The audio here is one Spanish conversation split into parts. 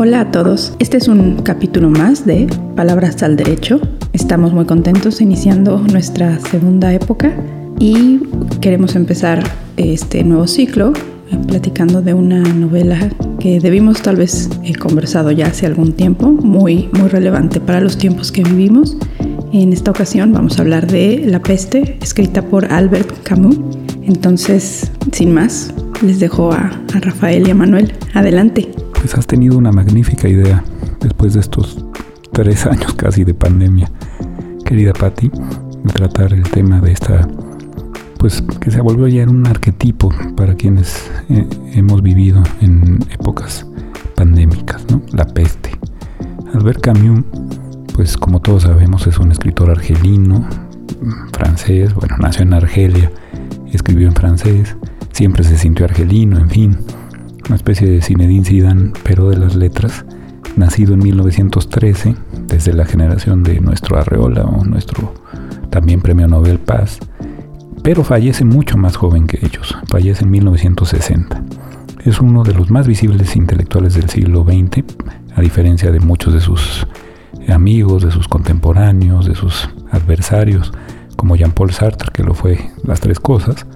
Hola a todos, este es un capítulo más de Palabras al Derecho. Estamos muy contentos iniciando nuestra segunda época y queremos empezar este nuevo ciclo eh, platicando de una novela que debimos tal vez he conversado ya hace algún tiempo, muy, muy relevante para los tiempos que vivimos. En esta ocasión vamos a hablar de La peste, escrita por Albert Camus. Entonces, sin más, les dejo a Rafael y a Manuel. Adelante pues has tenido una magnífica idea después de estos tres años casi de pandemia, querida Patti, de tratar el tema de esta, pues que se volvió ya un arquetipo para quienes eh, hemos vivido en épocas pandémicas, ¿no? La peste. Albert Camus, pues como todos sabemos, es un escritor argelino, francés, bueno, nació en Argelia, escribió en francés, siempre se sintió argelino, en fin una especie de Zinedine Zidane, pero de las letras, nacido en 1913, desde la generación de nuestro Arreola o nuestro también premio Nobel Paz, pero fallece mucho más joven que ellos, fallece en 1960. Es uno de los más visibles intelectuales del siglo XX, a diferencia de muchos de sus amigos, de sus contemporáneos, de sus adversarios, como Jean-Paul Sartre, que lo fue las tres cosas,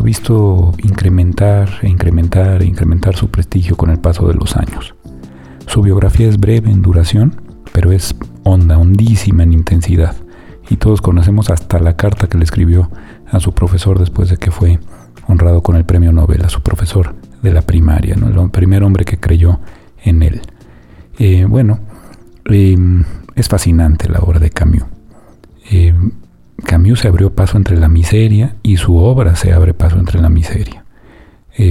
ha visto incrementar e incrementar e incrementar su prestigio con el paso de los años. Su biografía es breve en duración, pero es honda, hondísima en intensidad, y todos conocemos hasta la carta que le escribió a su profesor después de que fue honrado con el premio Nobel, a su profesor de la primaria, ¿no? el primer hombre que creyó en él. Eh, bueno, eh, es fascinante la obra de Camus. Eh, Camus se abrió paso entre la miseria y su obra se abre paso entre la miseria.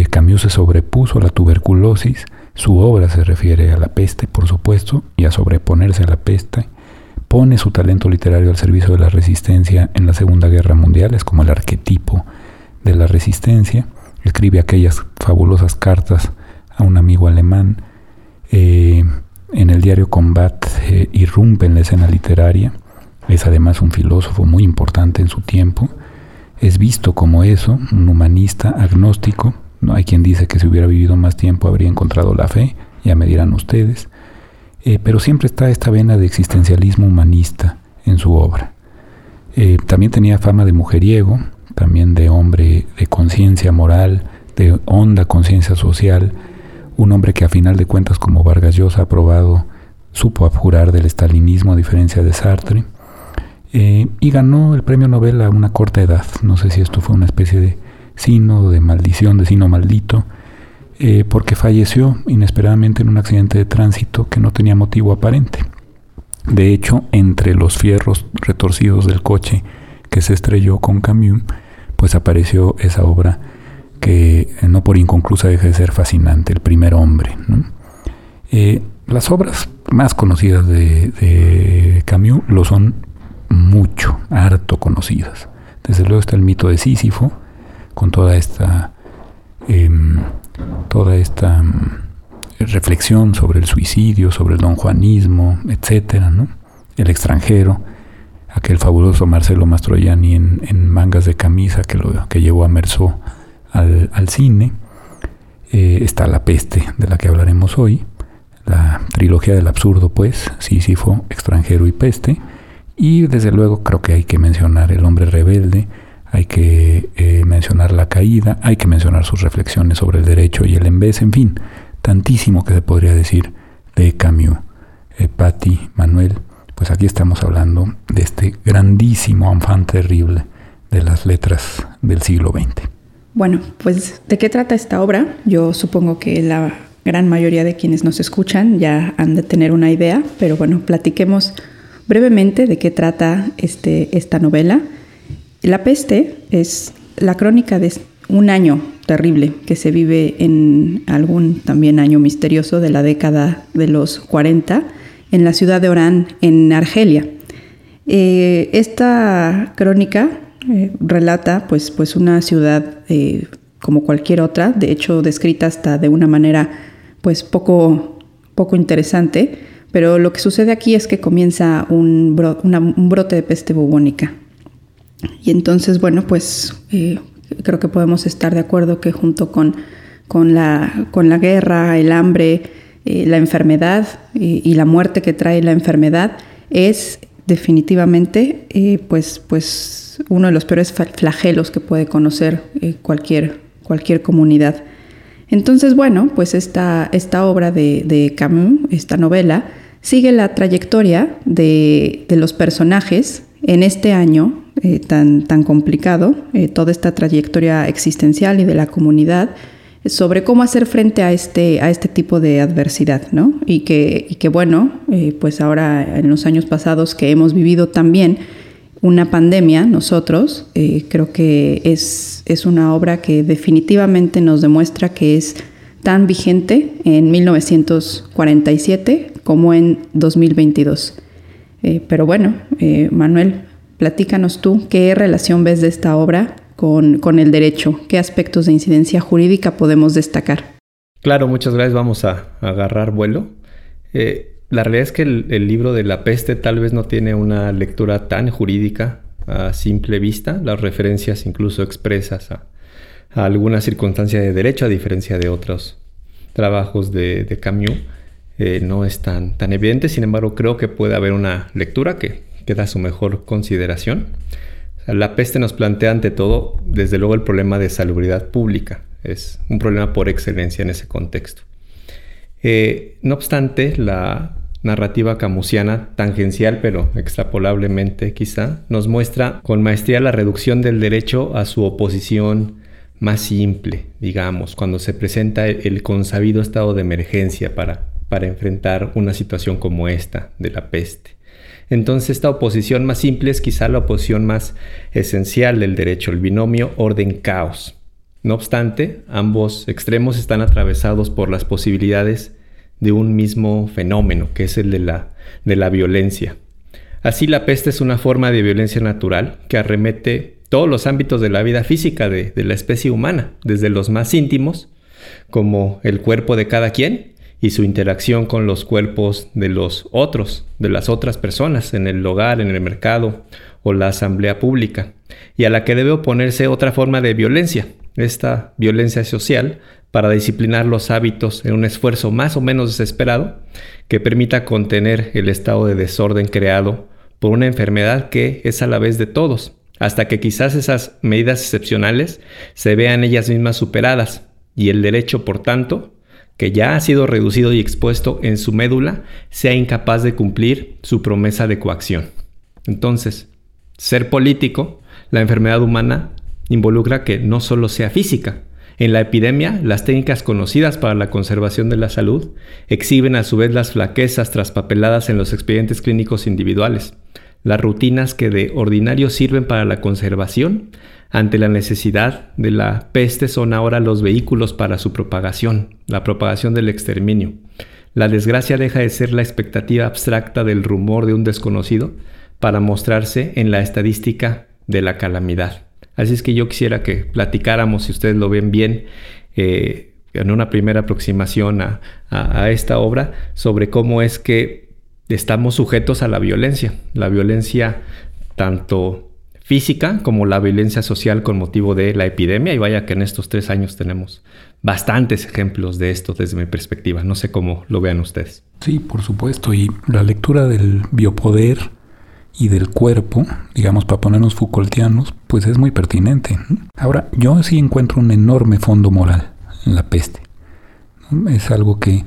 Camus se sobrepuso a la tuberculosis, su obra se refiere a la peste, por supuesto, y a sobreponerse a la peste. Pone su talento literario al servicio de la resistencia en la Segunda Guerra Mundial, es como el arquetipo de la resistencia. Escribe aquellas fabulosas cartas a un amigo alemán. Eh, en el diario Combat eh, irrumpe en la escena literaria es además un filósofo muy importante en su tiempo. Es visto como eso, un humanista agnóstico. No hay quien dice que si hubiera vivido más tiempo habría encontrado la fe, ya me dirán ustedes. Eh, pero siempre está esta vena de existencialismo humanista en su obra. Eh, también tenía fama de mujeriego, también de hombre de conciencia moral, de honda conciencia social, un hombre que a final de cuentas como Vargas Llosa ha probado, supo abjurar del estalinismo a diferencia de Sartre. Eh, y ganó el premio Nobel a una corta edad. No sé si esto fue una especie de sino, de maldición, de sino maldito, eh, porque falleció inesperadamente en un accidente de tránsito que no tenía motivo aparente. De hecho, entre los fierros retorcidos del coche que se estrelló con Camus, pues apareció esa obra que eh, no por inconclusa deja de ser fascinante, El primer hombre. las obras más conocidas de, de Camus lo son mucho, harto conocidas. Desde luego está el mito de Sísifo, con toda esta, em, toda esta em, reflexión sobre el suicidio, sobre el donjuanismo, etcétera. El extranjero, aquel fabuloso Marcelo Mastroianni en, mangas de camisa que, lo, que llevó a Merceau al, al cine. Eh, está La peste, de la que hablaremos hoy, la trilogía del absurdo, pues, Sísifo, extranjero y peste y desde luego creo que hay que mencionar el hombre rebelde, hay que eh, mencionar la caída, hay que mencionar sus reflexiones sobre el derecho y el embés, en fin, tantísimo que se podría decir de Camus. Eh, Patti, Manuel, pues aquí estamos hablando de este grandísimo enfant terrible de las letras del siglo XX. Bueno, pues ¿de qué trata esta obra? Yo supongo que la gran mayoría de quienes nos escuchan ya han de tener una idea, pero bueno, platiquemos Brevemente, ¿de qué trata este, esta novela? La peste es la crónica de un año terrible que se vive en algún también año misterioso de la década de los 40 en la ciudad de Orán, en Argelia. Eh, esta crónica eh, relata pues, pues una ciudad eh, como cualquier otra, de hecho descrita hasta de una manera pues poco, poco interesante, pero lo que sucede aquí es que comienza un, brote de peste bubónica. Y entonces, bueno, pues eh, creo que podemos estar de acuerdo que junto con, con, la, con la guerra, el hambre, la enfermedad y la muerte que trae la enfermedad es definitivamente pues, pues uno de los peores flagelos que puede conocer cualquier, cualquier comunidad. Entonces, bueno, pues esta, esta obra de, Camus, esta novela, sigue la trayectoria de, los personajes en este año eh, tan, tan complicado, eh, toda esta trayectoria existencial y de la comunidad, sobre cómo hacer frente a este, a este tipo de adversidad, ¿no? Y que, y que bueno, eh, pues ahora en los años pasados que hemos vivido también, una pandemia, nosotros, eh, creo que es, es una obra que definitivamente nos demuestra que es tan vigente en 1947 como en 2022. Eh, pero bueno, eh, Manuel, platícanos tú qué relación ves de esta obra con, con, el derecho, qué aspectos de incidencia jurídica podemos destacar. Claro, muchas gracias. Vamos a, agarrar vuelo. La realidad es que el, libro de la peste tal vez no tiene una lectura tan jurídica a simple vista, las referencias incluso expresas a, alguna circunstancia de derecho, a diferencia de otros trabajos de, Camus, eh, no es tan, tan evidente, sin embargo creo que puede haber una lectura que, que da su mejor consideración. la peste nos plantea ante todo, desde luego, el problema de salubridad pública, es un problema por excelencia en ese contexto. Eh, no obstante, la narrativa camusiana, tangencial pero extrapolablemente quizá, nos muestra con maestría la reducción del derecho a su oposición más simple, digamos, cuando se presenta el consabido estado de emergencia para, para enfrentar una situación como esta de la peste. Entonces esta oposición más simple es quizá la oposición más esencial del derecho, el binomio orden-caos. No obstante, ambos extremos están atravesados por las posibilidades de un mismo fenómeno, que es el de la, de la violencia. Así la peste es una forma de violencia natural que arremete todos los ámbitos de la vida física de, de la especie humana, desde los más íntimos, como el cuerpo de cada quien, y su interacción con los cuerpos de los otros, de las otras personas, en el hogar, en el mercado o la asamblea pública, y a la que debe oponerse otra forma de violencia, esta violencia social para disciplinar los hábitos en un esfuerzo más o menos desesperado que permita contener el estado de desorden creado por una enfermedad que es a la vez de todos, hasta que quizás esas medidas excepcionales se vean ellas mismas superadas y el derecho, por tanto, que ya ha sido reducido y expuesto en su médula, sea incapaz de cumplir su promesa de coacción. Entonces, ser político, la enfermedad humana involucra que no solo sea física. En la epidemia, las técnicas conocidas para la conservación de la salud exhiben a su vez las flaquezas traspapeladas en los expedientes clínicos individuales, las rutinas que de ordinario sirven para la conservación ante la necesidad de la peste son ahora los vehículos para su propagación, la propagación del exterminio. La desgracia deja de ser la expectativa abstracta del rumor de un desconocido para mostrarse en la estadística de la calamidad. Así es que yo quisiera que platicáramos, si ustedes lo ven bien, eh, en una primera aproximación a, esta obra, sobre cómo es que estamos sujetos a la violencia. La violencia tanto física como la violencia social con motivo de la epidemia. Y vaya que en estos tres años tenemos bastantes ejemplos de esto desde mi perspectiva. No sé cómo lo vean ustedes. Sí, por supuesto. Y la lectura del biopoder y del cuerpo, digamos para ponernos Foucaultianos, pues es muy pertinente. Ahora, yo sí encuentro un enorme fondo moral en la peste. Es algo que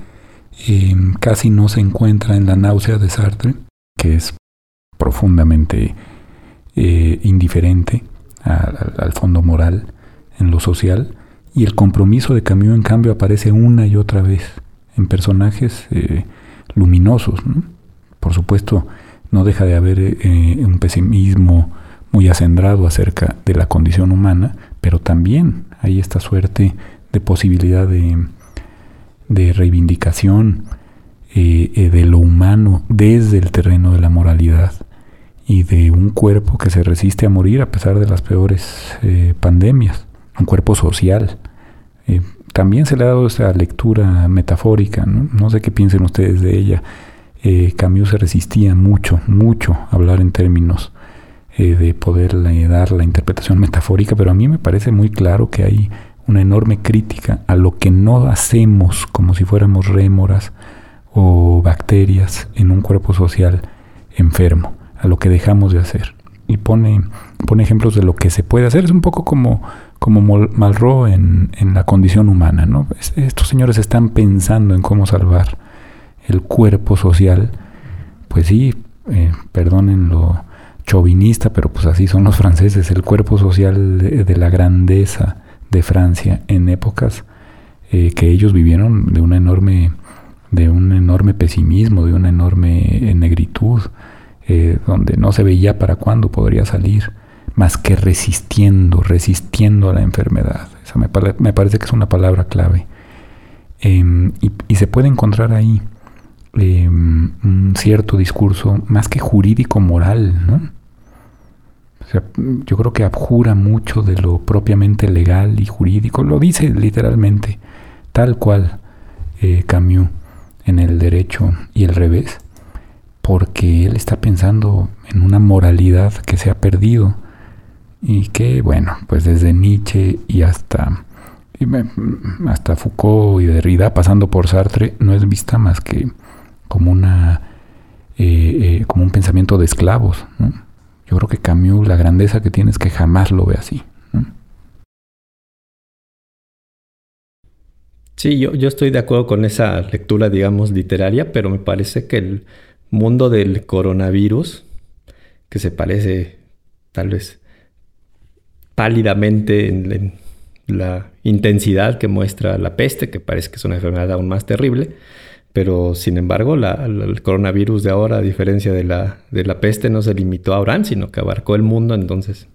em, casi no se encuentra en la náusea de Sartre, que es profundamente eh, indiferente al fondo moral en lo social, y el compromiso de Camus en cambio aparece una y otra vez en personajes eh, luminosos. Por supuesto, no deja de haber eh, un pesimismo muy acendrado acerca de la condición humana, pero también hay esta suerte de posibilidad de, de reivindicación eh, eh, de lo humano desde el terreno de la moralidad y de un cuerpo que se resiste a morir a pesar de las peores pandemias, un cuerpo social. también se le ha dado esa lectura metafórica, no sé qué piensen ustedes de ella, eh, Camus se resistía mucho, mucho a hablar en términos eh, de poder dar la interpretación metafórica, pero a mí me parece muy claro que hay una enorme crítica a lo que no hacemos como si fuéramos rémoras o bacterias en un cuerpo social enfermo, a lo que dejamos de hacer. Y pone, pone ejemplos de lo que se puede hacer. Es un poco como, como Malraux en, en la condición humana. ¿no? Estos señores están pensando en cómo salvar el cuerpo social. Pues sí, eh, perdonen lo chauvinista, pero pues así son los franceses, el cuerpo social de la grandeza de Francia en épocas eh, que ellos vivieron de una enorme de un enorme pesimismo, de una enorme eh, negritud, eh, donde no se veía para cuándo podría salir, más que resistiendo, resistiendo a la enfermedad. Esa me, parece que es una palabra clave. Em, y, se puede encontrar ahí em, un cierto discurso más que jurídico moral, ¿no? yo creo que abjura mucho de lo propiamente legal y jurídico, lo dice literalmente, tal cual eh, Camus en el derecho y el revés, porque él está pensando en una moralidad que se ha perdido y que, bueno, pues desde Nietzsche y hasta, hasta Foucault y Derrida, pasando por Sartre, no es vista más que como una eh, eh, como un pensamiento de esclavos. Yo creo que Camus, la grandeza que tiene es que jamás lo ve así. Sí, yo, yo estoy de acuerdo con esa lectura, digamos, literaria, pero me parece que el mundo del coronavirus, que se parece tal vez pálidamente en, la intensidad que muestra la peste, que parece que es una enfermedad aún más terrible, pero sin embargo, el coronavirus de ahora, a diferencia de la, de la peste, no se limitó a Orán, sino que abarcó el mundo. Entonces,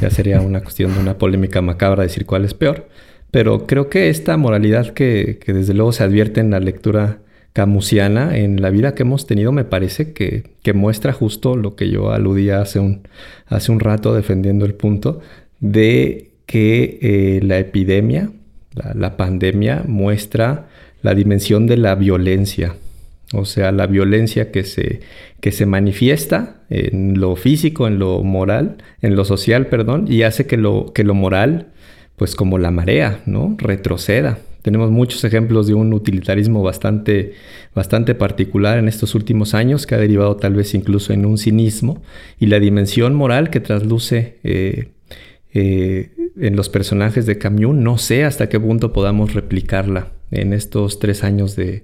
ya sería una cuestión de una polémica macabra decir cuál es peor. Pero creo que esta moralidad que, que desde luego se advierte en la lectura camusiana, en la vida que hemos tenido, me parece que, que muestra justo lo que yo aludía hace un, hace un rato defendiendo el punto de que eh, la epidemia, la, la pandemia, muestra la dimensión de la violencia, o sea, la violencia que se, que se manifiesta en lo físico, en lo moral, en lo social, perdón, y hace que lo, que lo moral, pues como la marea, ¿no? Retroceda. Tenemos muchos ejemplos de un utilitarismo bastante, bastante particular en estos últimos años, que ha derivado tal vez incluso en un cinismo, y la dimensión moral que trasluce eh, eh, en los personajes de Camus, no sé hasta qué punto podamos replicarla en estos tres años de,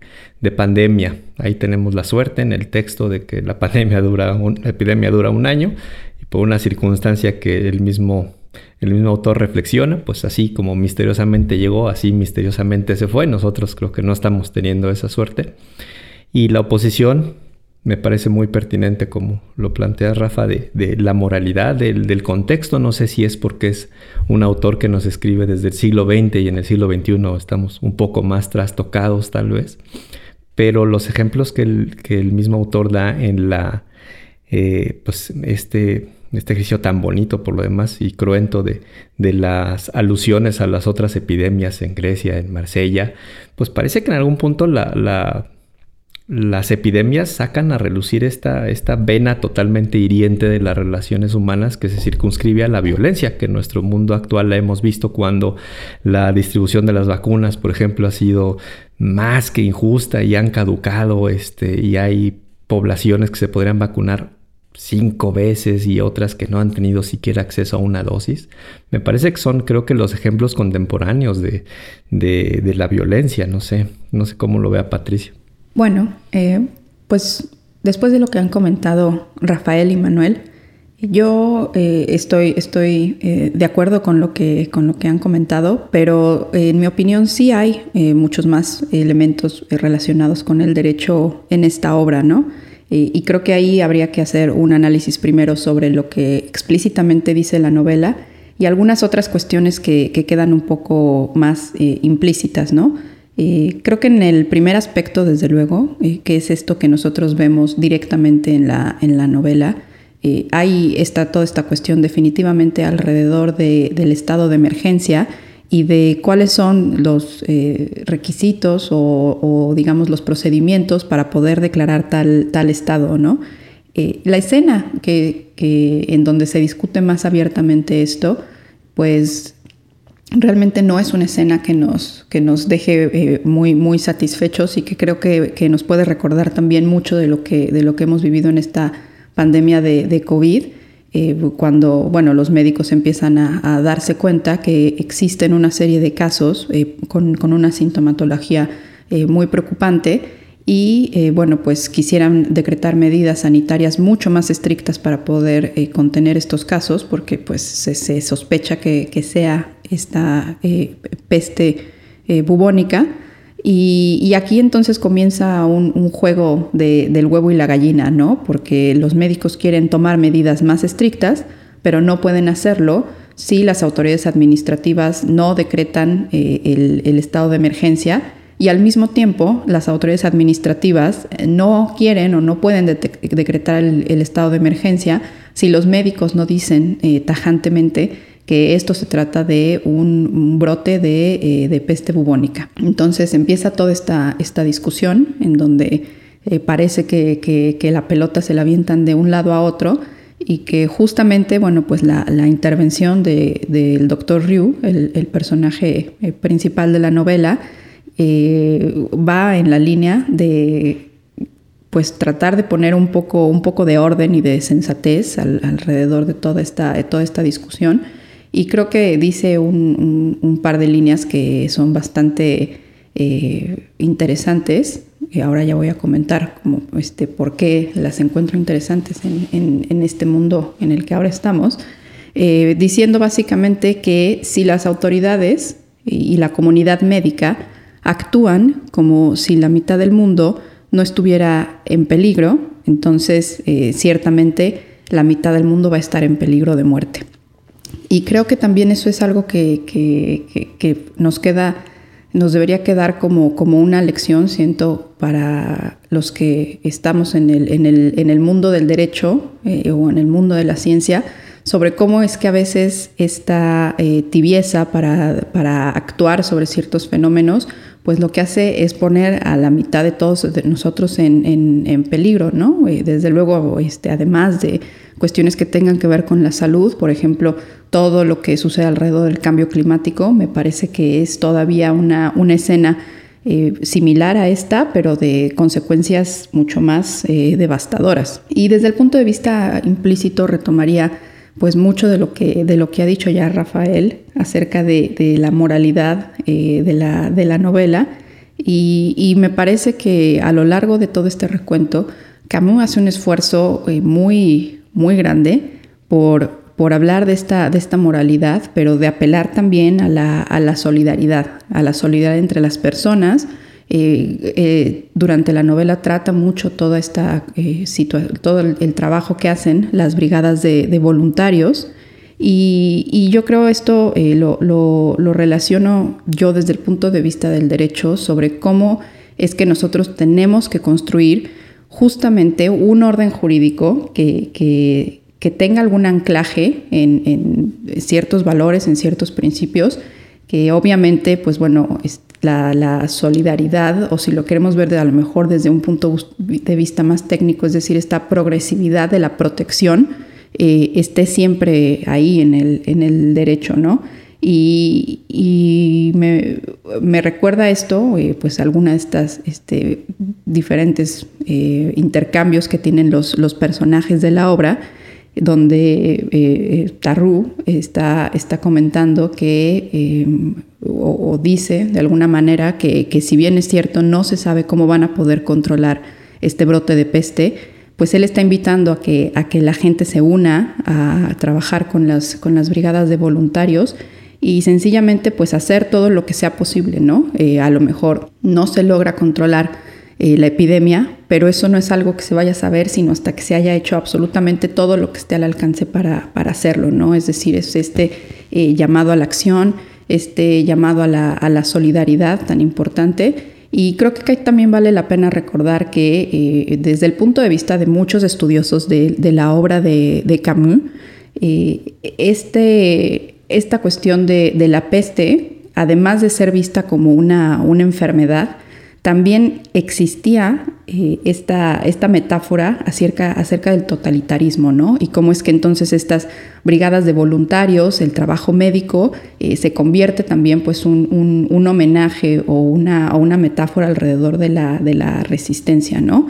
pandemia. Ahí tenemos la suerte en el texto de que la pandemia dura un, la epidemia dura un año y por una circunstancia que el mismo, el mismo autor reflexiona, pues así como misteriosamente llegó, así misteriosamente se fue. Nosotros creo que no estamos teniendo esa suerte. Y la oposición me parece muy pertinente como lo plantea Rafa de, la moralidad, del, contexto. No sé si es porque es un autor que nos escribe desde el siglo XX y en el siglo XXI estamos un poco más trastocados tal vez. Pero los ejemplos que el, que el mismo autor da en la, eh, pues este, este ejercicio tan bonito por lo demás y cruento de, de, las alusiones a las otras epidemias en Grecia, en Marsella, pues parece que en algún punto la, la las epidemias sacan a relucir esta, esta vena totalmente hiriente de las relaciones humanas que se circunscribe a la violencia, que en nuestro mundo actual la hemos visto cuando la distribución de las vacunas, por ejemplo, ha sido más que injusta y han caducado, este, y hay poblaciones que se podrían vacunar cinco veces y otras que no han tenido siquiera acceso a una dosis. Me parece que son, creo que, los ejemplos contemporáneos de, de, de la violencia. No sé, no sé cómo lo vea Patricia. Bueno, eh, pues después de lo que han comentado Rafael y Manuel, yo eh, estoy, estoy eh, de acuerdo con lo, que, con lo que han comentado, pero en mi opinión sí hay muchos más elementos relacionados con el derecho en esta obra, ¿no? y creo que ahí habría que hacer un análisis primero sobre lo que explícitamente dice la novela y algunas otras cuestiones que, que quedan un poco más implícitas, ¿no? Eh, creo que en el primer aspecto, desde luego, eh, que es esto que nosotros vemos directamente en la, en la novela, eh, ahí está toda esta cuestión definitivamente alrededor del estado de emergencia y de cuáles son los requisitos o, digamos, los procedimientos para poder declarar tal, tal estado, ¿no? la escena que, en donde se discute más abiertamente esto, pues realmente no es una escena que nos, que nos deje eh, muy, muy satisfechos y que creo que, que, nos puede recordar también mucho de lo que, de lo que hemos vivido en esta pandemia de, de COVID. Eh, cuando bueno, los médicos empiezan a, darse cuenta que existen una serie de casos eh, con, con, una sintomatología eh, muy preocupante y eh, bueno, pues quisieran decretar medidas sanitarias mucho más estrictas para poder eh, contener estos casos, porque pues se, sospecha que, que, sea esta eh, peste bubónica. Y, y, aquí entonces comienza un, juego de, del huevo y la gallina, ¿no? Porque los médicos quieren tomar medidas más estrictas, pero no pueden hacerlo si las autoridades administrativas no decretan el estado de emergencia y al mismo tiempo las autoridades administrativas no quieren o no pueden de decretar el, el, estado de emergencia si los médicos no dicen eh, tajantemente que esto se trata de un, un brote de, eh, de, peste bubónica. Entonces empieza toda esta, esta discusión en donde eh, parece que, que, que, la pelota se la avientan de un lado a otro y que justamente, bueno, pues la, la intervención del de, doctor Ryu, el, el personaje eh, principal de la novela, eh, va en la línea de pues tratar de poner un poco, un poco de orden y de sensatez al, alrededor de toda esta, de toda esta discusión. Y creo que dice un, un, un par de líneas que son bastante eh, interesantes. Y ahora ya voy a comentar como, este, por qué las encuentro interesantes en, en, en este mundo en el que ahora estamos. Eh, diciendo básicamente que si las autoridades y, y la comunidad médica actúan como si la mitad del mundo no estuviera en peligro, entonces eh, ciertamente la mitad del mundo va a estar en peligro de muerte. Y creo que también eso es algo que, que, nos queda, nos debería quedar como, como una lección, siento, para los que estamos en el, en el, en el mundo del derecho eh, o en el mundo de la ciencia, sobre cómo es que a veces esta eh, tibieza para, para actuar sobre ciertos fenómenos pues lo que hace es poner a la mitad de todos nosotros en, en, en peligro, ¿no? Desde luego, este, además de cuestiones que tengan que ver con la salud, por ejemplo, todo lo que sucede alrededor del cambio climático, me parece que es todavía una, una escena eh, similar a esta, pero de consecuencias mucho más eh, devastadoras. Y desde el punto de vista implícito retomaría pues mucho de lo que, de lo que ha dicho ya Rafael acerca de, de la moralidad eh, de, la, de, la, novela. Y, me parece que a lo largo de todo este recuento, Camus hace un esfuerzo eh, muy, muy grande por, por hablar de esta, de esta moralidad, pero de apelar también a la, a la solidaridad, a la solidaridad entre las personas, eh, durante la novela trata mucho toda esta eh, todo el, trabajo que hacen las brigadas de, voluntarios. Y, yo creo esto eh, lo, lo, relaciono yo desde el punto de vista del derecho sobre cómo es que nosotros tenemos que construir justamente un orden jurídico que, que, que tenga algún anclaje en, en ciertos valores, en ciertos principios, que obviamente, pues bueno, la, solidaridad, o si lo queremos ver de, a lo mejor desde un punto de vista más técnico, es decir, esta progresividad de la protección, eh, esté siempre ahí en el, en el derecho, ¿no? Y, y me, me, recuerda esto, eh, pues alguna de estas este, diferentes eh, intercambios que tienen los, los personajes de la obra, donde eh, Tarru está, está comentando que, eh, o, dice de alguna manera que, que, si bien es cierto, no se sabe cómo van a poder controlar este brote de peste, pues él está invitando a que, a que la gente se una a, a trabajar con las, con las brigadas de voluntarios y sencillamente pues hacer todo lo que sea posible, ¿no? Eh, a lo mejor no se logra controlar eh, la epidemia, pero eso no es algo que se vaya a saber, sino hasta que se haya hecho absolutamente todo lo que esté al alcance para, para hacerlo, ¿no? Es decir, es este eh, llamado a la acción, este llamado a la, a la, solidaridad tan importante. Y creo que también vale la pena recordar que eh, desde el punto de vista de muchos estudiosos de, de la obra de, de Camus, este, esta cuestión de, de, la peste, además de ser vista como una, una enfermedad, también existía eh, esta, esta, metáfora acerca, acerca, del totalitarismo, ¿no? Y cómo es que entonces estas brigadas de voluntarios, el trabajo médico, eh, se convierte también pues un, un, homenaje o una, una, metáfora alrededor de la, de la resistencia, ¿no?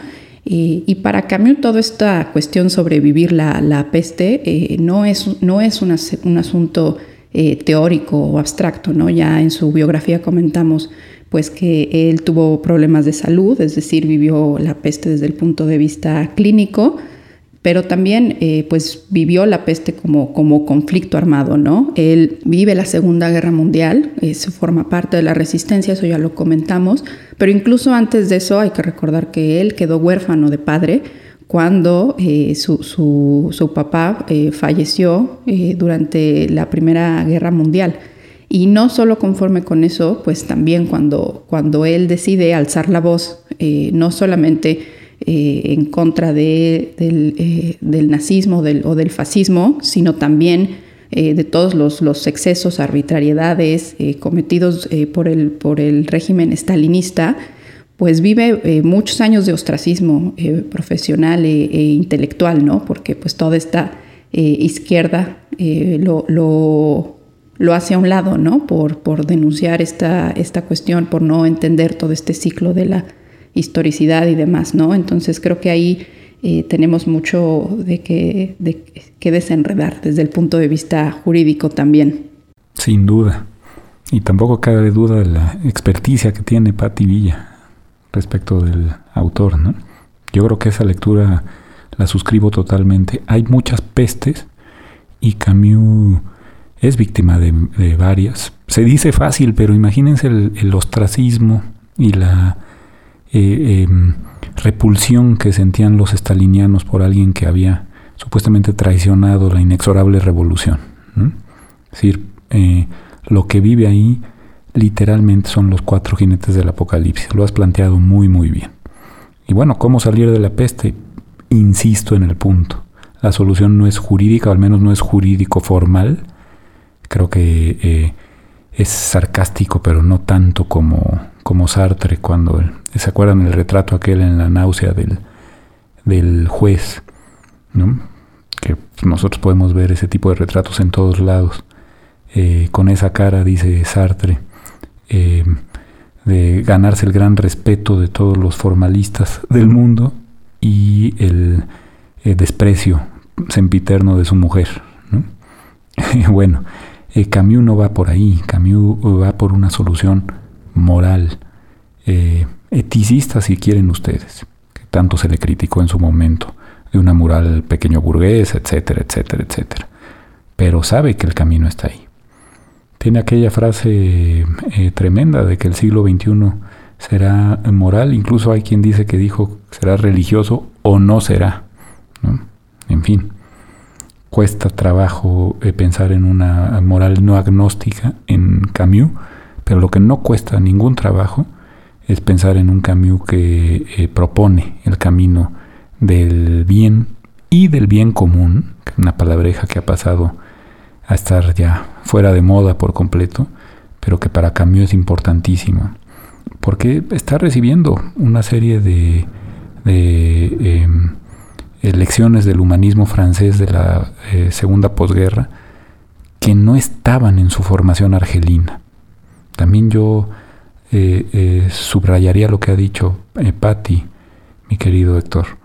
y para Camus toda esta cuestión sobre vivir la, la peste eh, no es, no es un, un asunto teórico o abstracto, ¿no? Ya en su biografía comentamos pues que él tuvo problemas de salud, es decir, vivió la peste desde el punto de vista clínico, pero también eh, pues vivió la peste como, como conflicto armado, ¿no? Él vive la Segunda Guerra Mundial, eso forma parte de la resistencia, eso ya lo comentamos, pero incluso antes de eso hay que recordar que él quedó huérfano de padre cuando eh, su, su, papá eh, falleció durante la Primera Guerra Mundial. Y no solo conforme con eso, pues también cuando, cuando él decide alzar la voz, eh, no solamente eh, en contra de, del, eh, nazismo o del fascismo, sino también de todos los, excesos, arbitrariedades cometidos por, el, por el régimen estalinista, pues vive muchos años de ostracismo profesional e, intelectual, ¿no? Porque pues toda esta izquierda lo lo hace a un lado, ¿no? Por, por denunciar esta, esta cuestión, por no entender todo este ciclo de la historicidad y demás, ¿no? Entonces creo que ahí eh, tenemos mucho de que, de que desenredar desde el punto de vista jurídico también. Sin duda. Y tampoco cabe duda de la experticia que tiene Patti Villa respecto del autor, ¿no? Yo creo que esa lectura la suscribo totalmente. Hay muchas pestes y Camus es víctima de, varias. Se dice fácil, pero imagínense el, ostracismo y la eh, em, repulsión que sentían los estalinianos por alguien que había supuestamente traicionado la inexorable revolución. Es decir, eh, lo que vive ahí literalmente son los cuatro jinetes del apocalipsis. Lo has planteado muy, muy bien. Y bueno, ¿cómo salir de la peste? Insisto en el punto. La solución no es jurídica, o al menos no es jurídico formal, Creo que eh, es sarcástico, pero no tanto como, como Sartre cuando se acuerdan el retrato aquel en la náusea del, del juez, ¿no? que nosotros podemos ver ese tipo de retratos en todos lados. Eh, con esa cara, dice Sartre, eh, de ganarse el gran respeto de todos los formalistas del mundo y el desprecio sempiterno de su mujer. ¿no? bueno, eh, Camus no va por ahí, Camus va por una solución moral, eh, eticista si quieren ustedes, que tanto se le criticó en su momento, de una moral pequeño burgués, etcétera, etcétera, etcétera. Pero sabe que el camino está ahí. Tiene aquella frase eh, tremenda de que el siglo XXI será moral, incluso hay quien dice que dijo será religioso o no será. En fin cuesta trabajo eh, pensar en una moral no agnóstica en Camus, pero lo que no cuesta ningún trabajo es pensar en un Camus que eh, propone el camino del bien y del bien común, una palabreja que ha pasado a estar ya fuera de moda por completo, pero que para Camus es importantísima, porque está recibiendo una serie de, de em, lecciones del humanismo francés de la eh, segunda posguerra que no estaban en su formación argelina. También yo eh, eh, subrayaría lo que ha dicho Patti, mi querido Héctor,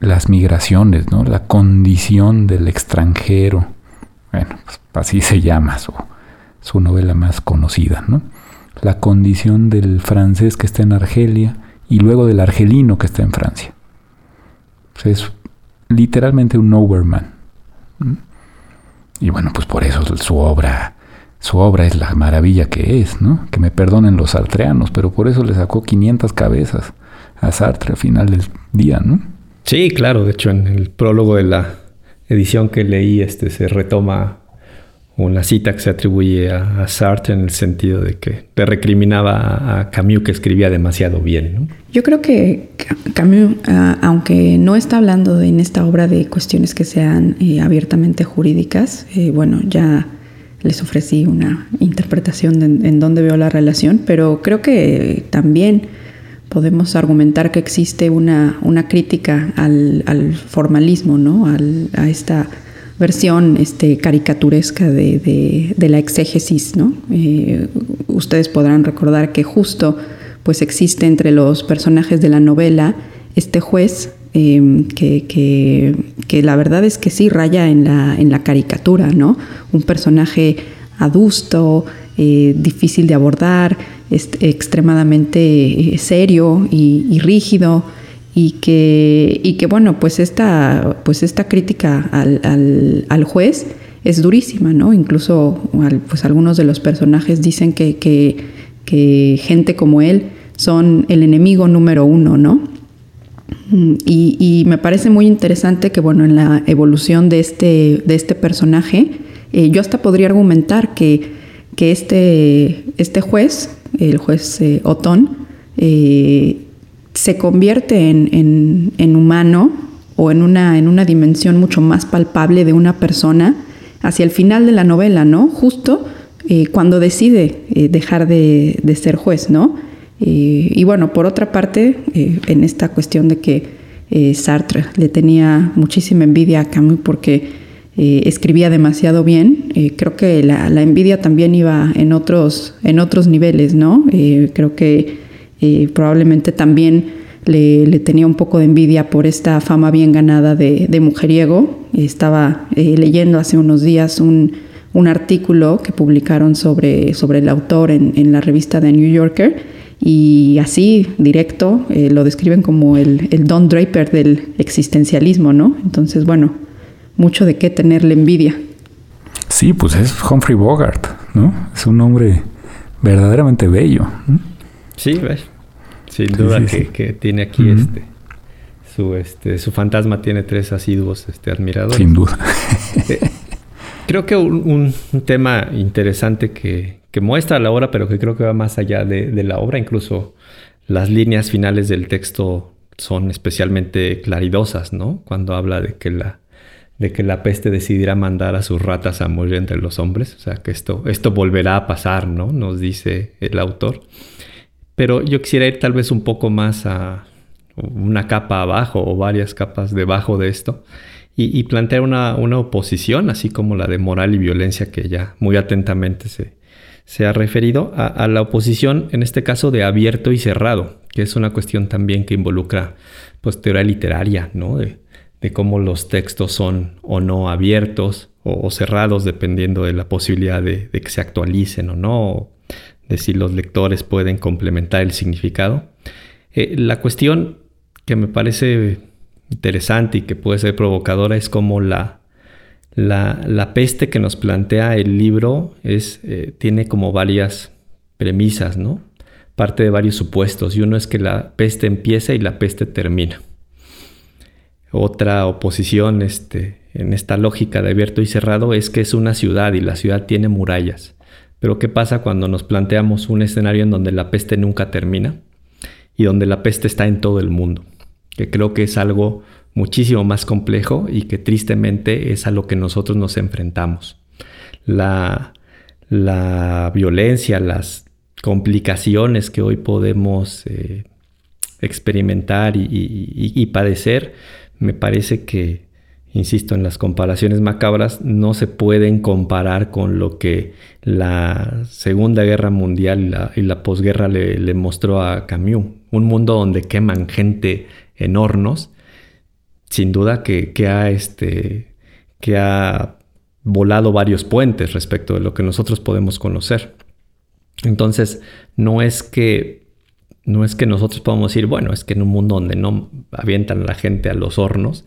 las migraciones, ¿no? la condición del extranjero. Bueno, pues así se llama su, su novela más conocida, ¿no? La condición del francés que está en Argelia y luego del argelino que está en Francia. Pues es literalmente un overman. Y bueno, pues por eso su obra, su obra es la maravilla que es, ¿no? Que me perdonen los sartreanos, pero por eso le sacó 500 cabezas a Sartre al final del día, ¿no? Sí, claro, de hecho en el prólogo de la edición que leí este se retoma una cita que se atribuye a, Sartre en el sentido de que le recriminaba a Camus que escribía demasiado bien. Yo creo que Camus, ah, aunque no está hablando en esta obra de cuestiones que sean eh, abiertamente jurídicas, eh, bueno, ya les ofrecí una interpretación en donde veo la relación, pero creo que también podemos argumentar que existe una, una crítica al, formalismo, ¿no? a esta versión este, caricaturesca de, la exégesis. ¿no? Eh, ustedes podrán recordar que justo pues existe entre los personajes de la novela este juez em, que, que, la verdad es que sí raya en la, en la caricatura, ¿no? Un personaje adusto, eh, difícil de abordar, extremadamente eh, serio y, rígido y que, y que bueno, pues esta, pues esta crítica al, al, juez es durísima, ¿no? Incluso pues algunos de los personajes dicen que, que, que, gente como él son el enemigo número uno, ¿no? Y, y, me parece muy interesante que, bueno, en la evolución de este, de este personaje, eh, yo hasta podría argumentar que, que este, este juez, el juez eh, Otón, eh, se convierte en, en, humano o en una, en una dimensión mucho más palpable de una persona hacia el final de la novela, ¿no? Justo eh, cuando decide dejar de, de, ser juez, ¿no? y bueno, por otra parte, en esta cuestión de que Sartre le tenía muchísima envidia a Camus porque eh, escribía demasiado bien. Eh, creo que la, envidia también iba en otros, en otros niveles, ¿no? Eh, creo que probablemente también le, tenía un poco de envidia por esta fama bien ganada de, mujeriego. Estaba leyendo hace unos días un, artículo que publicaron sobre, sobre el autor en, en, la revista The New Yorker y así, directo, lo describen como el, el Don Draper del existencialismo, ¿no? Entonces, bueno, mucho de qué tenerle envidia. Sí, pues es Humphrey Bogart, ¿no? Es un hombre verdaderamente bello. Sí, ves. Sin duda que, tiene aquí este su este su fantasma tiene tres asiduos este admiradores. Sin duda. Eh, creo que un, tema interesante que, muestra la obra, pero que creo que va más allá de, de la obra, incluso las líneas finales del texto son especialmente claridosas, ¿no? Cuando habla de que la de que la peste decidirá mandar a sus ratas a morir entre los hombres, o sea que esto, esto volverá a pasar, ¿no? Nos dice el autor. Pero yo quisiera ir tal vez un poco más a una capa abajo o varias capas debajo de esto y, plantear una, oposición, así como la de moral y violencia que ya muy atentamente se, se ha referido, a, la oposición en este caso de abierto y cerrado, que es una cuestión también que involucra pues teoría literaria, ¿no? de cómo los textos son o no abiertos o, cerrados dependiendo de la posibilidad de, que se actualicen o no, de si los lectores pueden complementar el significado. Eh, la cuestión que me parece interesante y que puede ser provocadora es cómo la, la, peste que nos plantea el libro es, eh, tiene como varias premisas, ¿no? Parte de varios supuestos y uno es que la peste empieza y la peste termina. Otra oposición este, en esta lógica de abierto y cerrado es que es una ciudad y la ciudad tiene murallas. Pero ¿qué pasa cuando nos planteamos un escenario en donde la peste nunca termina y donde la peste está en todo el mundo? Que creo que es algo muchísimo más complejo y que tristemente es a lo que nosotros nos enfrentamos. La, la violencia, las complicaciones que hoy podemos eh, experimentar y padecer me parece que, insisto, en las comparaciones macabras no se pueden comparar con lo que la Segunda Guerra Mundial y la, posguerra le, mostró a Camus. Un mundo donde queman gente en hornos, sin duda que, ha, este, que ha volado varios puentes respecto de lo que nosotros podemos conocer. Entonces, no es que no es que nosotros podamos decir, bueno, es que en un mundo donde no avientan a la gente a los hornos,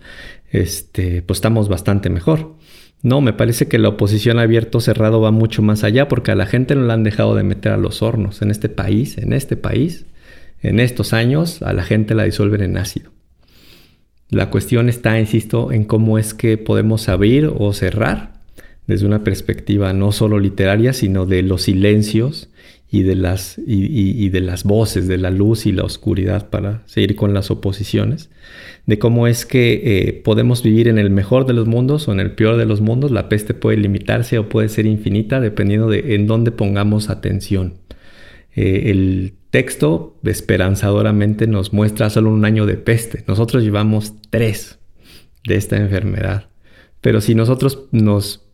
este, pues estamos bastante mejor. No, me parece que la oposición abierto cerrado va mucho más allá porque a la gente no la han dejado de meter a los hornos. En este país, en este país, en estos años, a la gente la disuelven en ácido. La cuestión está, insisto, en cómo es que podemos abrir o cerrar desde una perspectiva no solo literaria, sino de los silencios y de las, y, de las voces, de la luz y la oscuridad para seguir con las oposiciones, de cómo es que eh, podemos vivir en el mejor de los mundos o en el peor de los mundos, la peste puede limitarse o puede ser infinita dependiendo de en dónde pongamos atención. Eh, el texto esperanzadoramente nos muestra solo un año de peste. Nosotros llevamos tres de esta enfermedad. Pero si nosotros nos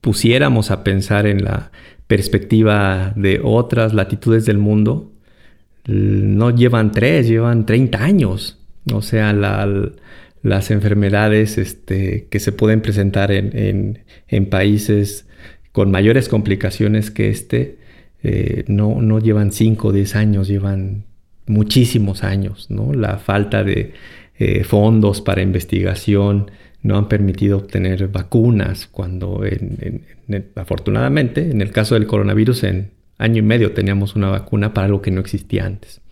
pusiéramos a pensar en la perspectiva de otras latitudes del mundo, no llevan tres, llevan 30 años. O sea, las enfermedades este, que se pueden presentar en, países con mayores complicaciones que este, eh, no, no, llevan 5 o 10 años, llevan muchísimos años. ¿no? La falta de eh, fondos para investigación no han permitido obtener vacunas cuando afortunadamente en el caso del coronavirus en año y medio teníamos una vacuna para algo que no existía antes.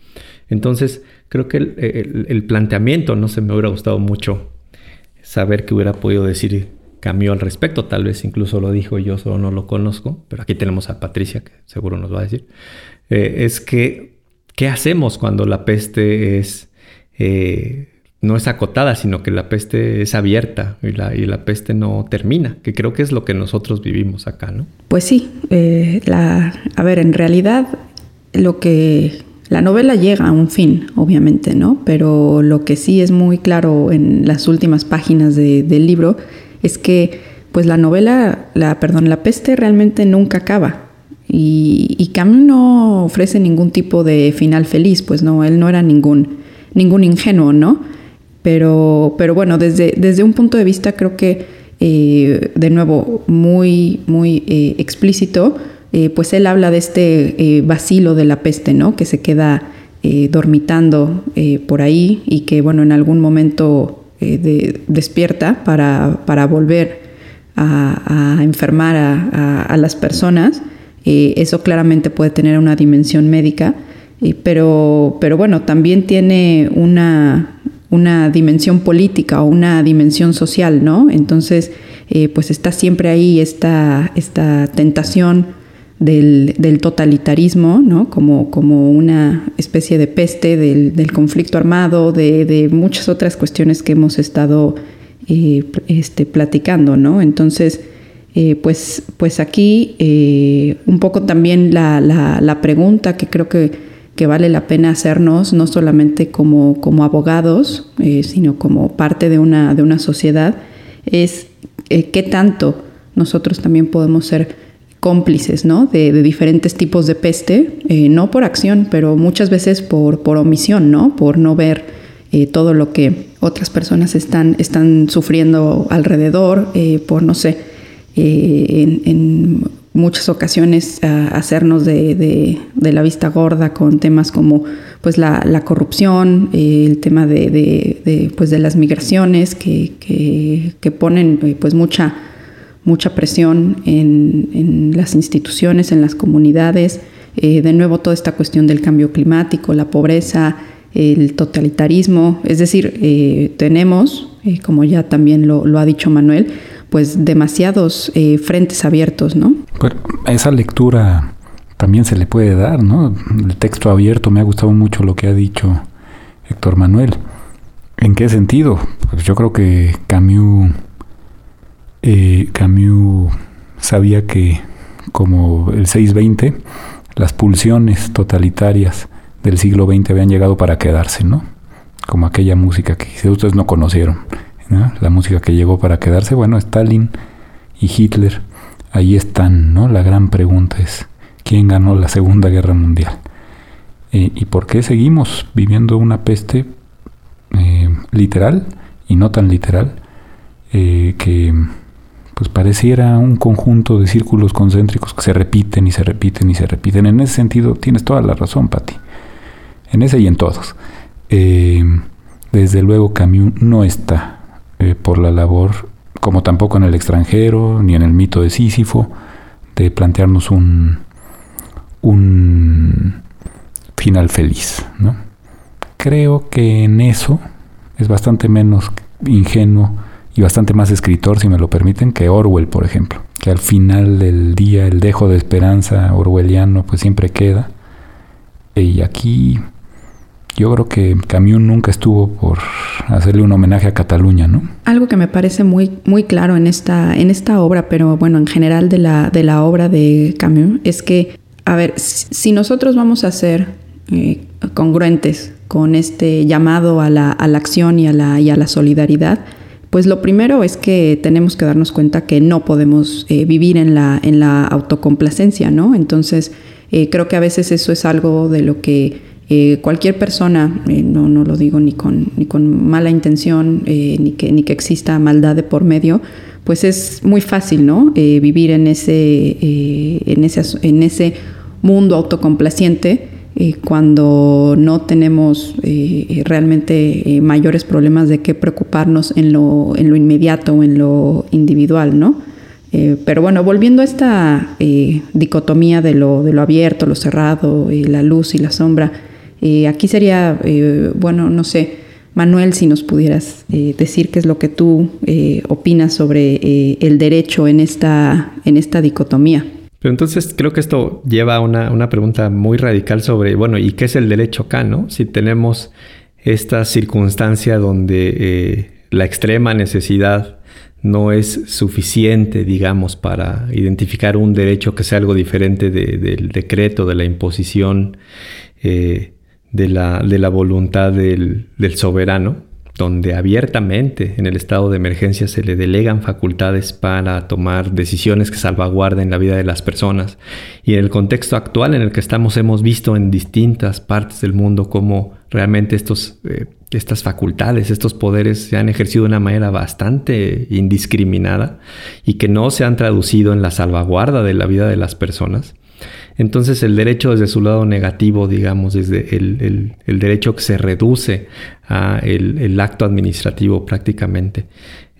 Entonces, creo que el, planteamiento no se me hubiera gustado mucho saber que hubiera podido decir cambió al respecto, tal vez incluso lo dijo yo solo no lo conozco, pero aquí tenemos a Patricia que seguro nos va a decir, eh, es que, ¿qué hacemos cuando la peste es, eh, no es acotada, sino que la peste es abierta y la, y la peste no termina, que creo que es lo que nosotros vivimos acá, ¿no? Pues sí, eh, la, a ver, en realidad lo que la novela llega a un fin, obviamente, ¿no? Pero lo que sí es muy claro en las últimas páginas del libro es que, pues la novela, la, perdón, la peste realmente nunca acaba. Y, y Camus no ofrece ningún tipo de final feliz, pues no, él no era ningún, ningún ingenuo, ¿no? Pero, pero bueno, desde, desde un punto de vista creo que, eh, de nuevo, muy, muy eh, explícito, eh, pues él habla de este vacilo de la peste, ¿no? Que se queda dormitando por ahí y que, bueno, en algún momento despierta para, para, volver a, enfermar a, las personas. eso claramente puede tener una dimensión médica, pero, pero bueno, también tiene una, una dimensión política o una dimensión social, ¿no? Entonces, pues está siempre ahí esta, esta tentación del, totalitarismo, ¿no? como, como una especie de peste del, conflicto armado, de, muchas otras cuestiones que hemos estado eh, este, platicando. ¿no? Entonces, eh, pues, pues aquí eh, un poco también la, la, pregunta que creo que, que, vale la pena hacernos, no solamente como, como abogados, sino como parte de una, de una sociedad, es qué tanto nosotros también podemos ser cómplices ¿no? de, diferentes tipos de peste, eh, no por acción, pero muchas veces por, por omisión, ¿no? por no ver eh, todo lo que otras personas están, están sufriendo alrededor, eh, por, no sé, en, muchas ocasiones hacernos de, la vista gorda con temas como pues la, corrupción, el tema de, pues, de las migraciones que, que, ponen pues mucha mucha presión en, las instituciones, en las comunidades. Eh, de nuevo, toda esta cuestión del cambio climático, la pobreza, el totalitarismo. Es decir, eh, tenemos, eh, como ya también lo, ha dicho Manuel, pues demasiados frentes abiertos, ¿no? Pues esa lectura también se le puede dar, ¿no? El texto abierto, me ha gustado mucho lo que ha dicho Héctor Manuel. ¿En qué sentido? Pues yo creo que Camus eh, Camus sabía que como el 620, las pulsiones totalitarias del siglo XX habían llegado para quedarse, ¿no? Como aquella música que ustedes no conocieron, La música que llegó para quedarse, bueno, Stalin y Hitler, ahí están, ¿no? La gran pregunta es, ¿quién ganó la Segunda Guerra Mundial? Eh, ¿Y por qué seguimos viviendo una peste eh, literal y no tan literal que pues pareciera un conjunto de círculos concéntricos que se repiten y se repiten y se repiten. En ese sentido, tienes toda la razón, Patti. En ese y en todos. Eh, desde luego, Camus no está eh, por la labor, como tampoco en el extranjero, ni en el mito de Sísifo, de plantearnos un, un final feliz. ¿no? Creo que en eso es bastante menos ingenuo y bastante más escritor, si me lo permiten, que Orwell, por ejemplo. Que al final del día el dejo de esperanza orwelliano pues siempre queda. Y aquí yo creo que Camus nunca estuvo por hacerle un homenaje a Cataluña, ¿no? Algo que me parece muy, muy claro en esta, en esta obra, pero bueno, en general de la, de la obra de Camus, es que, a ver, si nosotros vamos a hacer congruentes con este llamado a la, acción y a la, y a la solidaridad, pues lo primero es que tenemos que darnos cuenta que no podemos vivir en la, en la autocomplacencia, ¿no? Entonces, creo que a veces eso es algo de lo que eh, cualquier persona, eh, no, no, lo digo ni con, ni con mala intención, eh, ni, que, ni que exista maldad de por medio, pues es muy fácil, ¿no? vivir en ese, en, ese, en ese mundo autocomplaciente cuando no tenemos realmente mayores problemas de qué preocuparnos en lo, en lo inmediato o en lo individual, ¿no? pero bueno, volviendo a esta dicotomía de lo, de lo abierto, lo cerrado, la luz y la sombra, eh, aquí sería, eh, bueno, no sé, Manuel, si nos pudieras eh, decir qué es lo que tú opinas sobre el derecho en esta, en esta dicotomía. Pero entonces creo que esto lleva a una, una, pregunta muy radical sobre, bueno, ¿y qué es el derecho acá, no? Si tenemos esta circunstancia donde la extrema necesidad no es suficiente, digamos, para identificar un derecho que sea algo diferente del decreto, de la imposición de la, de la voluntad del, del soberano, donde abiertamente en el estado de emergencia se le delegan facultades para tomar decisiones que salvaguarden la vida de las personas. Y en el contexto actual en el que estamos hemos visto en distintas partes del mundo cómo realmente estos, eh, estas facultades, estos poderes se han ejercido de una manera bastante indiscriminada y que no se han traducido en la salvaguarda de la vida de las personas. Entonces el derecho desde su lado negativo, digamos, desde el, derecho que se reduce a el, acto administrativo prácticamente,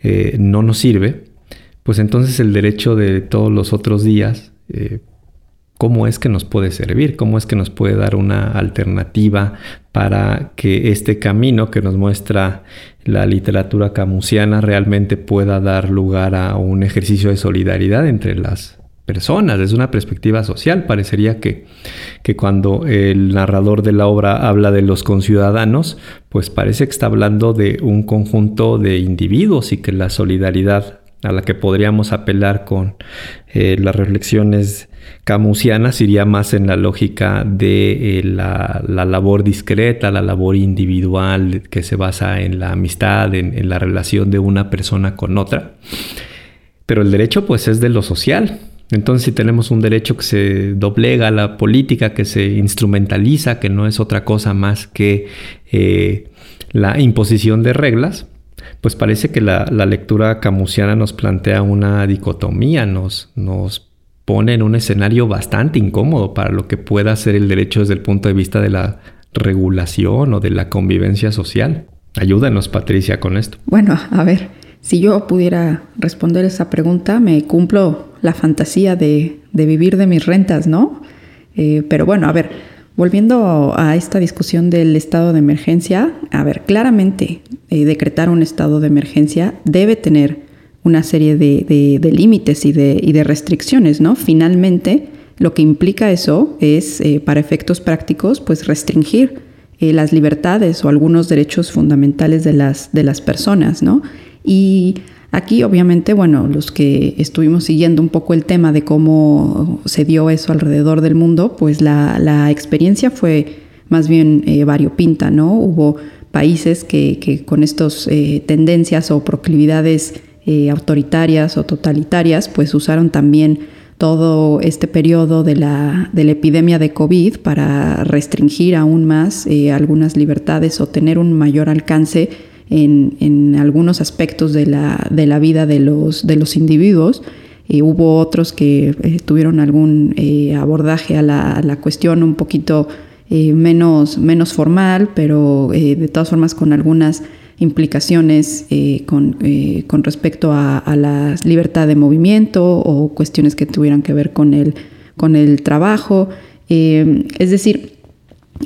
eh, no nos sirve, pues entonces el derecho de todos los otros días, eh, ¿cómo es que nos puede servir? ¿Cómo es que nos puede dar una alternativa para que este camino que nos muestra la literatura camusiana realmente pueda dar lugar a un ejercicio de solidaridad entre las personas, desde una perspectiva social. Parecería que, que, cuando el narrador de la obra habla de los conciudadanos, pues parece que está hablando de un conjunto de individuos y que la solidaridad a la que podríamos apelar con eh, las reflexiones camusianas iría más en la lógica de eh, la, labor discreta, la labor individual que se basa en la amistad, en la relación de una persona con otra. Pero el derecho pues es de lo social, entonces, si tenemos un derecho que se doblega a la política, que se instrumentaliza, que no es otra cosa más que eh, la imposición de reglas, pues parece que la, lectura camusiana nos plantea una dicotomía, nos, nos pone en un escenario bastante incómodo para lo que pueda ser el derecho desde el punto de vista de la regulación o de la convivencia social. Ayúdanos, Patricia, con esto. Bueno, a ver, si yo pudiera responder esa pregunta, me cumplo la fantasía de, vivir de mis rentas, ¿no? Eh, pero bueno, a ver, volviendo a esta discusión del estado de emergencia, a ver, claramente eh, decretar un estado de emergencia debe tener una serie de, límites y de, y de, restricciones, ¿no? Finalmente, lo que implica eso es, eh, para efectos prácticos, pues restringir las libertades o algunos derechos fundamentales de de las personas, ¿no? Y aquí obviamente, bueno, los que estuvimos siguiendo un poco el tema de cómo se dio eso alrededor del mundo, pues la, experiencia fue más bien eh, variopinta, ¿no? Hubo países que, con estas eh, tendencias o proclividades eh, autoritarias o totalitarias, pues usaron también todo este periodo de la, de la epidemia de COVID para restringir aún más algunas libertades o tener un mayor alcance en, algunos aspectos de la, de la, vida de los, de los individuos. y hubo otros que eh, tuvieron algún eh, abordaje a la, cuestión un poquito eh, menos, menos formal, pero de todas formas con algunas implicaciones con, con, respecto a, a, la libertad de movimiento o cuestiones que tuvieran que ver con el, con el trabajo. es decir,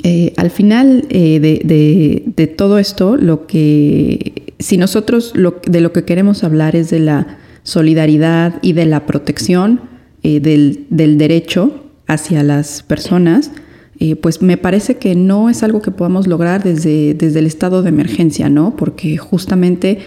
eh, al final eh, de, todo esto, lo que, si nosotros de lo que queremos hablar es de la solidaridad y de la protección eh, del, derecho hacia las personas, pues me parece que no es algo que podamos lograr desde, desde el estado de emergencia, ¿no? Porque justamente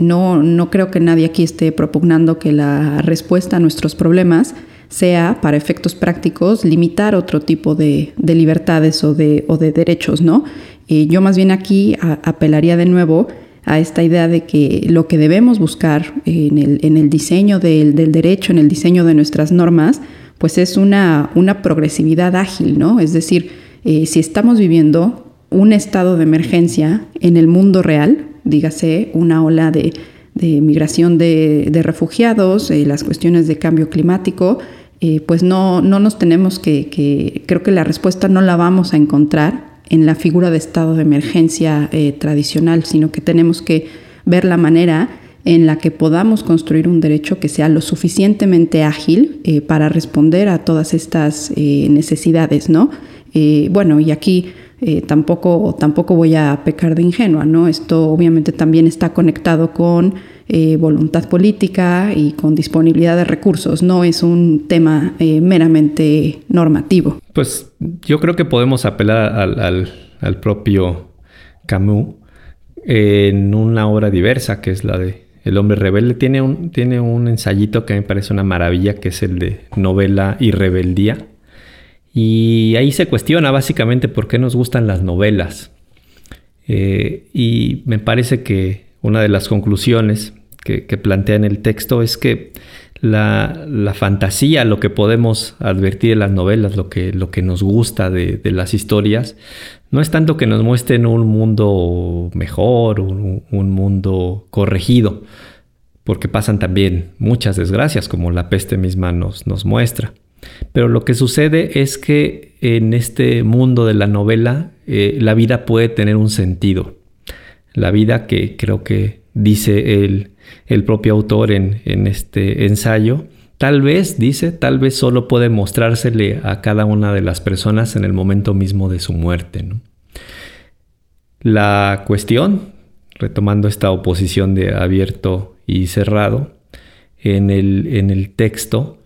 no, no creo que nadie aquí esté propugnando que la respuesta a nuestros problemas sea, para efectos prácticos, limitar otro tipo de, libertades o de, o de, derechos, ¿no? Eh, yo más bien aquí apelaría de nuevo a esta idea de que lo que debemos buscar en el, en el diseño del, del, derecho, en el diseño de nuestras normas, pues es una, una progresividad ágil, ¿no? Es decir, eh, si estamos viviendo un estado de emergencia en el mundo real, dígase una ola de, migración de, refugiados, eh, las cuestiones de cambio climático, eh, pues no, no nos tenemos que, creo que la respuesta no la vamos a encontrar en la figura de estado de emergencia eh, tradicional, sino que tenemos que ver la manera en la que podamos construir un derecho que sea lo suficientemente ágil eh, para responder a todas estas necesidades, ¿no? bueno, y aquí tampoco, tampoco voy a pecar de ingenua, ¿no? Esto obviamente también está conectado con eh, voluntad política y con disponibilidad de recursos. No es un tema eh, meramente normativo. Pues yo creo que podemos apelar al, propio Camus en una obra diversa que es la de El hombre rebelde. Tiene un, tiene un ensayito que me parece una maravilla que es el de novela y rebeldía. Y ahí se cuestiona básicamente por qué nos gustan las novelas. Eh, y me parece que una de las conclusiones que, plantea en el texto es que la, fantasía, lo que podemos advertir en las novelas, lo que, lo que nos gusta de, las historias, no es tanto que nos muestren un mundo mejor, un, un mundo corregido, porque pasan también muchas desgracias, como la peste misma nos, nos muestra. Pero lo que sucede es que en este mundo de la novela, eh, la vida puede tener un sentido. La vida que creo que dice el, el propio autor en, este ensayo, tal vez, dice, tal vez solo puede mostrársele a cada una de las personas en el momento mismo de su muerte. La cuestión, retomando esta oposición de abierto y cerrado, en el, en el texto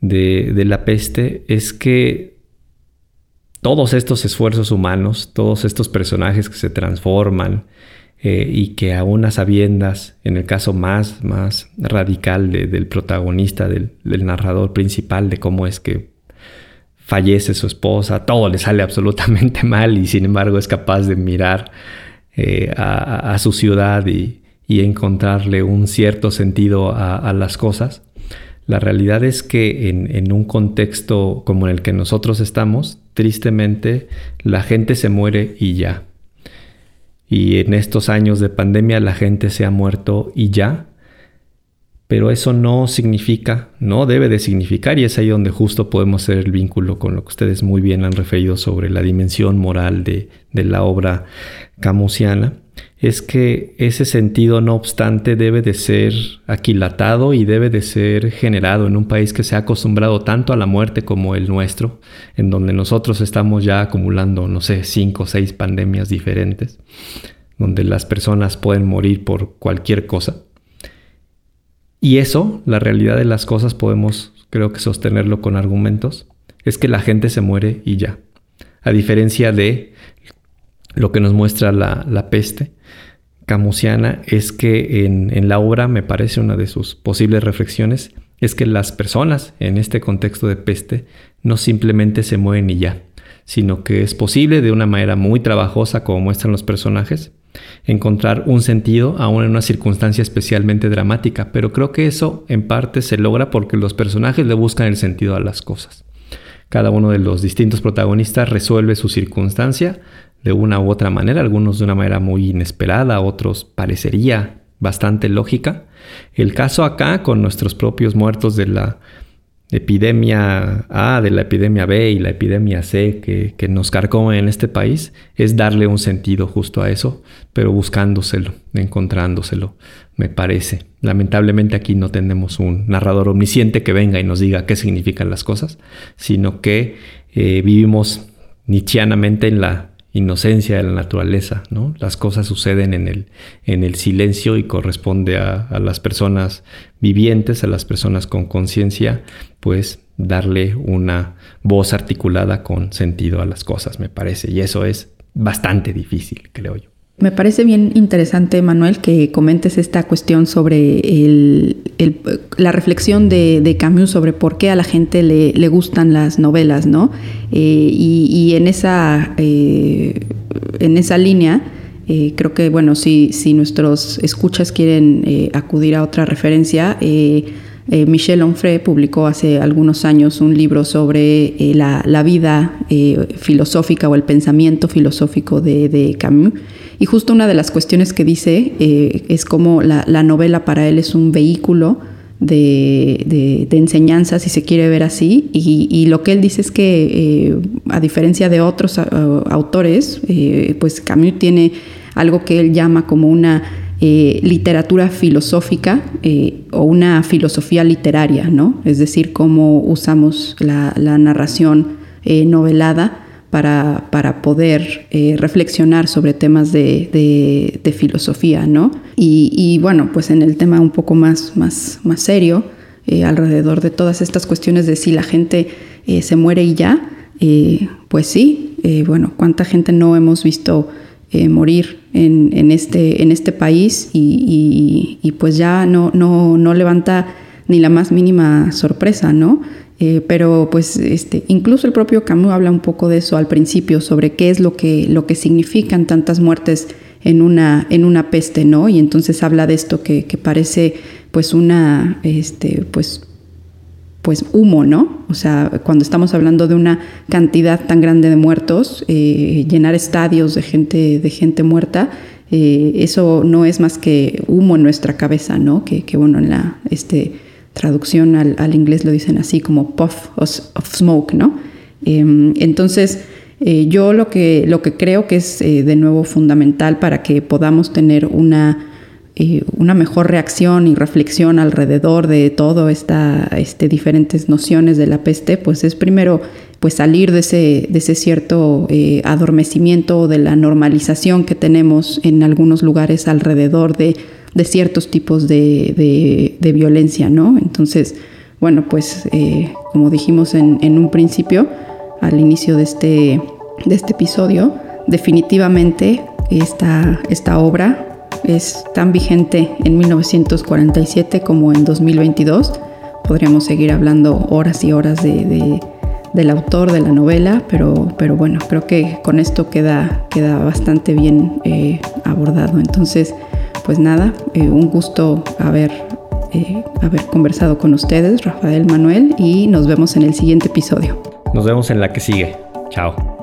de, de la peste es que todos estos esfuerzos humanos, todos estos personajes que se transforman, eh, y que a unas sabiendas, en el caso más, más radical del protagonista, del, narrador principal, de cómo es que fallece su esposa, todo le sale absolutamente mal y sin embargo es capaz de mirar eh, a, su ciudad y, encontrarle un cierto sentido a, las cosas. La realidad es que en, en, un contexto como el que nosotros estamos, tristemente la gente se muere y ya y en estos años de pandemia la gente se ha muerto y ya. Pero eso no significa, no debe de significar, y es ahí donde justo podemos hacer el vínculo con lo que ustedes muy bien han referido sobre la dimensión moral de, de la obra camusiana, es que ese sentido, no obstante, debe de ser aquilatado y debe de ser generado en un país que se ha acostumbrado tanto a la muerte como el nuestro, en donde nosotros estamos ya acumulando, no sé, cinco o seis pandemias diferentes, donde las personas pueden morir por cualquier cosa. Y eso, la realidad de las cosas, podemos, creo que, sostenerlo con argumentos, es que la gente se muere y ya. A diferencia de lo que nos muestra la, peste, camusiana es que en, la obra, me parece una de sus posibles reflexiones, es que las personas en este contexto de peste no simplemente se mueven y ya, sino que es posible de una manera muy trabajosa, como muestran los personajes, encontrar un sentido aún en una circunstancia especialmente dramática, pero creo que eso en parte se logra porque los personajes le buscan el sentido a las cosas. Cada uno de los distintos protagonistas resuelve su circunstancia de una u otra manera, algunos de una manera muy inesperada, otros parecería bastante lógica. El caso acá con nuestros propios muertos de la epidemia A, de la epidemia B y la epidemia C que, que nos carcome en este país, es darle un sentido justo a eso, pero buscándoselo, encontrándoselo, me parece. Lamentablemente aquí no tenemos un narrador omnisciente que venga y nos diga qué significan las cosas, sino que eh, vivimos nichianamente en la inocencia de la naturaleza, ¿no? Las cosas suceden en el, en el silencio y corresponde a, las personas vivientes, a las personas con conciencia, pues darle una voz articulada con sentido a las cosas, me parece. Y eso es bastante difícil, creo yo. Me parece bien interesante, Manuel, que comentes esta cuestión sobre la reflexión de, Camus sobre por qué a la gente le, gustan las novelas, ¿no? Eh, y, en, esa, eh, en esa línea, eh, creo que, bueno, si, si nuestros escuchas quieren acudir a otra referencia, eh, Michel Onfray publicó hace algunos años un libro sobre eh, la, vida eh, filosófica o el pensamiento filosófico de, Camus. Y justo una de las cuestiones que dice es cómo la, novela para él es un vehículo de, enseñanza, si se quiere ver así. Y, lo que él dice es que, a diferencia de otros autores, pues Camus tiene algo que él llama como una eh, literatura filosófica eh, o una filosofía literaria, ¿no? Es decir, cómo usamos la, narración eh, novelada para, para poder reflexionar sobre temas de, filosofía, ¿no? Y, bueno, pues en el tema un poco más, más, más serio, alrededor de todas estas cuestiones de si la gente se muere y ya, pues sí, bueno, ¿cuánta gente no hemos visto morir en, este, en este país y, pues ya no, no, no, levanta ni la más mínima sorpresa, ¿no? Eh, pero pues este, incluso el propio Camus habla un poco de eso al principio, sobre qué es lo que, lo que significan tantas muertes en una, en una peste, ¿no? Y entonces habla de esto que, que parece pues una, este, pues pues humo, ¿no? O sea, cuando estamos hablando de una cantidad tan grande de muertos, eh, llenar estadios de gente, de gente muerta, eh, eso no es más que humo en nuestra cabeza, ¿no? Que, bueno, en la este, traducción al, inglés lo dicen así como puff of, smoke, ¿no? Em, entonces, eh, yo lo que, lo que creo que es de nuevo fundamental para que podamos tener una una mejor reacción y reflexión alrededor de todo esta este, diferentes nociones de la peste, pues es primero pues salir de ese, de ese cierto eh, adormecimiento de la normalización que tenemos en algunos lugares alrededor de, ciertos tipos de, violencia, ¿no? Entonces, bueno, pues eh, como dijimos en, en, un principio, al inicio de este, de este episodio, definitivamente esta, esta obra es tan vigente en 1947 como en 2022. Podríamos seguir hablando horas y horas de, del autor de la novela, pero, pero bueno, creo que con esto queda, queda bastante bien eh, abordado. Entonces, pues nada, eh, un gusto haber, eh, haber conversado con ustedes, Rafael Manuel, y nos vemos en el siguiente episodio. Nos vemos en la que sigue. Chao.